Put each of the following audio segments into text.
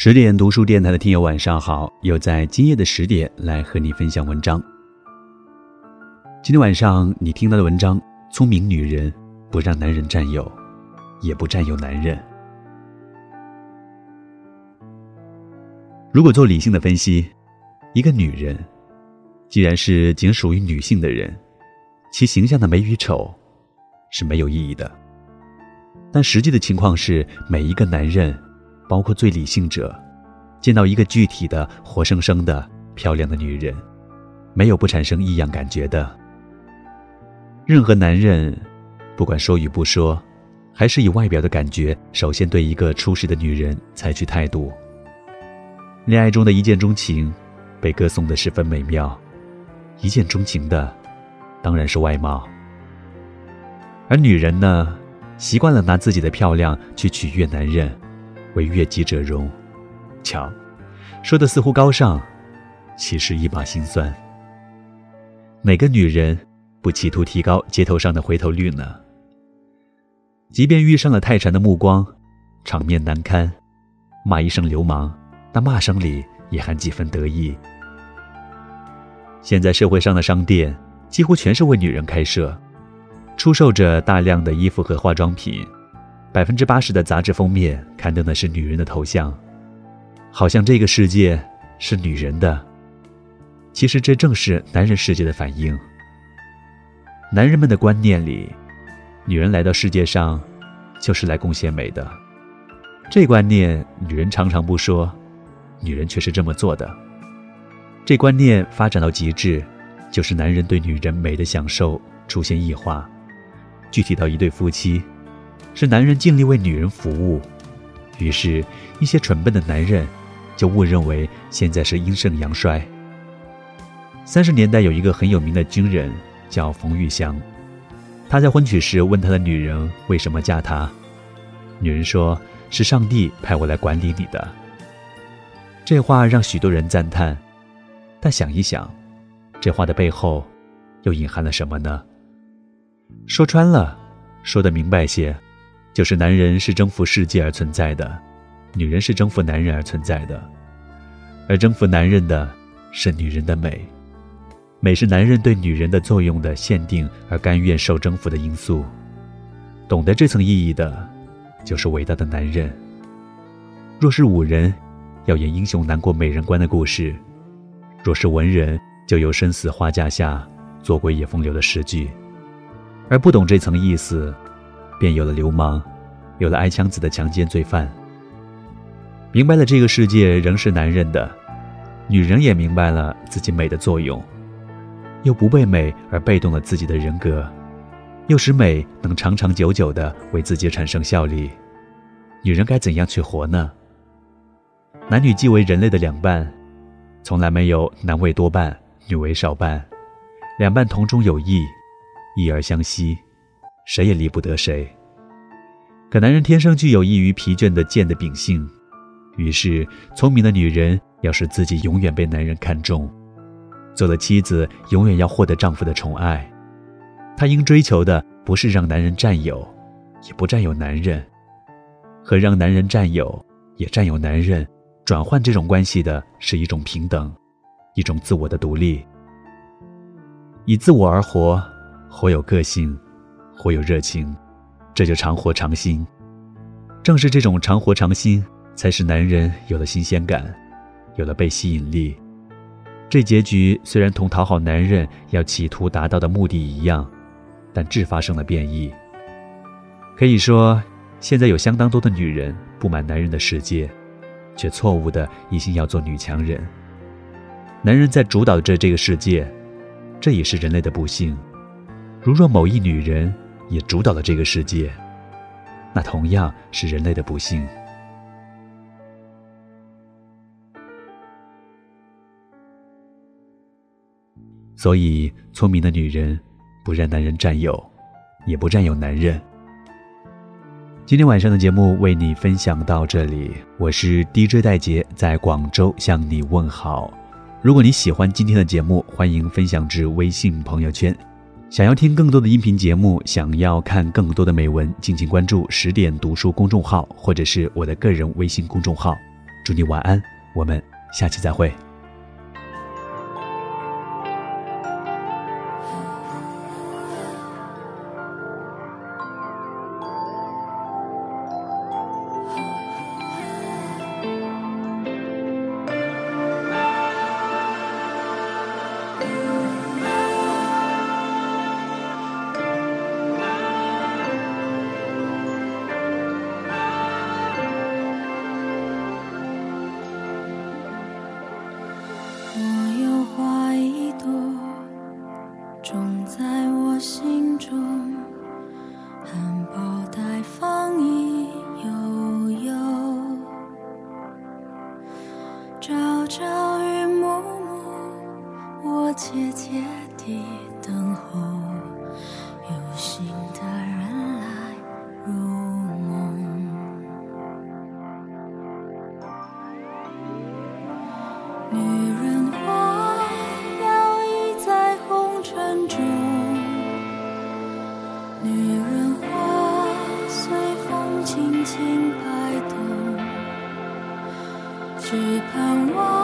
十点读书电台的听友晚上好，又在今夜的十点来和你分享文章。今天晚上你听到的文章：聪明女人不让男人占有，也不占有男人。如果做理性的分析，一个女人既然是仅属于女性的人，其形象的美与丑是没有意义的。但实际的情况是，每一个男人。包括最理性者，见到一个具体的、活生生的、漂亮的女人，没有不产生异样感觉的。任何男人，不管说与不说，还是以外表的感觉，首先对一个初识的女人采取态度。恋爱中的一见钟情，被歌颂的十分美妙。一见钟情的，当然是外貌。而女人呢，习惯了拿自己的漂亮去取悦男人。为悦己者容，瞧，说的似乎高尚，其实一把辛酸。哪个女人不企图提高街头上的回头率呢？即便遇上了太馋的目光，场面难堪，骂一声流氓，那骂声里也含几分得意。现在社会上的商店几乎全是为女人开设，出售着大量的衣服和化妆品。百分之八十的杂志封面刊登的是女人的头像，好像这个世界是女人的。其实这正是男人世界的反应。男人们的观念里，女人来到世界上就是来贡献美的。这观念女人常常不说，女人却是这么做的。这观念发展到极致，就是男人对女人美的享受出现异化。具体到一对夫妻。是男人尽力为女人服务，于是，一些蠢笨的男人就误认为现在是阴盛阳衰。三十年代有一个很有名的军人叫冯玉祥，他在婚娶时问他的女人为什么嫁他，女人说是上帝派我来管理你的。这话让许多人赞叹，但想一想，这话的背后又隐含了什么呢？说穿了，说的明白些。就是男人是征服世界而存在的，女人是征服男人而存在的，而征服男人的是女人的美，美是男人对女人的作用的限定而甘愿受征服的因素。懂得这层意义的，就是伟大的男人。若是武人，要演英雄难过美人关的故事；若是文人，就有生死花架下，做鬼也风流的诗句。而不懂这层意思。便有了流氓，有了挨枪子的强奸罪犯。明白了这个世界仍是男人的，女人也明白了自己美的作用，又不被美而被动了自己的人格，又使美能长长久久的为自己产生效力。女人该怎样去活呢？男女既为人类的两半，从来没有男为多半，女为少半，两半同中有异，异而相吸。谁也离不得谁。可男人天生具有易于疲倦的贱的秉性，于是聪明的女人要使自己永远被男人看中，做了妻子永远要获得丈夫的宠爱。她应追求的不是让男人占有，也不占有男人，和让男人占有也占有男人转换这种关系的是一种平等，一种自我的独立，以自我而活，活有个性。活有热情，这就常活常新。正是这种常活常新，才使男人有了新鲜感，有了被吸引力。这结局虽然同讨好男人要企图达到的目的一样，但质发生了变异。可以说，现在有相当多的女人不满男人的世界，却错误的一心要做女强人。男人在主导着这个世界，这也是人类的不幸。如若某一女人，也主导了这个世界，那同样是人类的不幸。所以，聪明的女人不让男人占有，也不占有男人。今天晚上的节目为你分享到这里，我是 DJ 戴杰，在广州向你问好。如果你喜欢今天的节目，欢迎分享至微信朋友圈。想要听更多的音频节目，想要看更多的美文，敬请关注十点读书公众号，或者是我的个人微信公众号。祝你晚安，我们下期再会。只盼望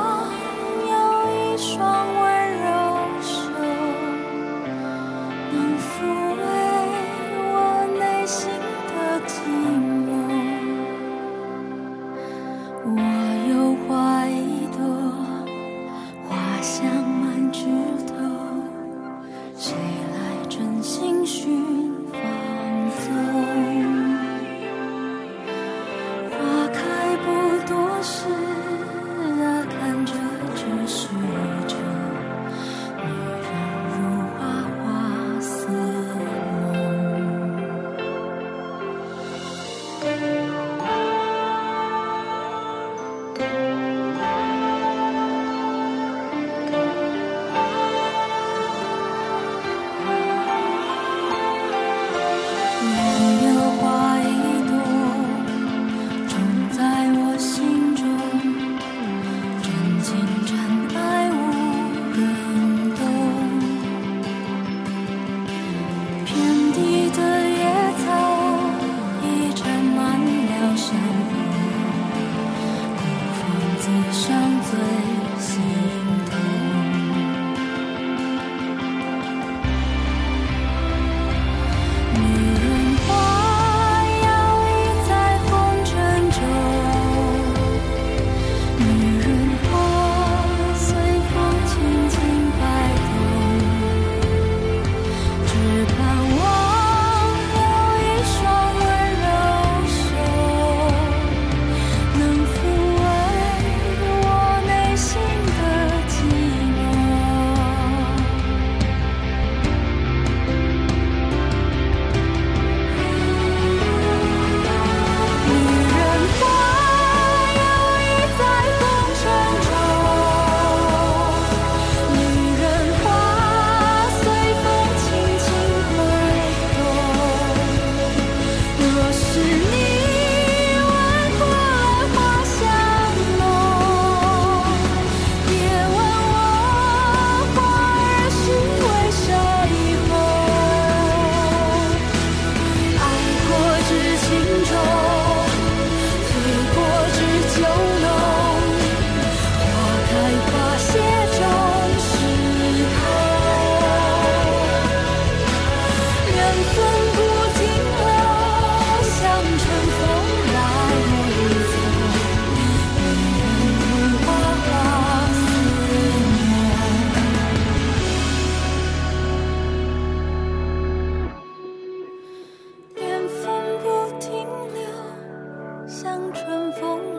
像春风。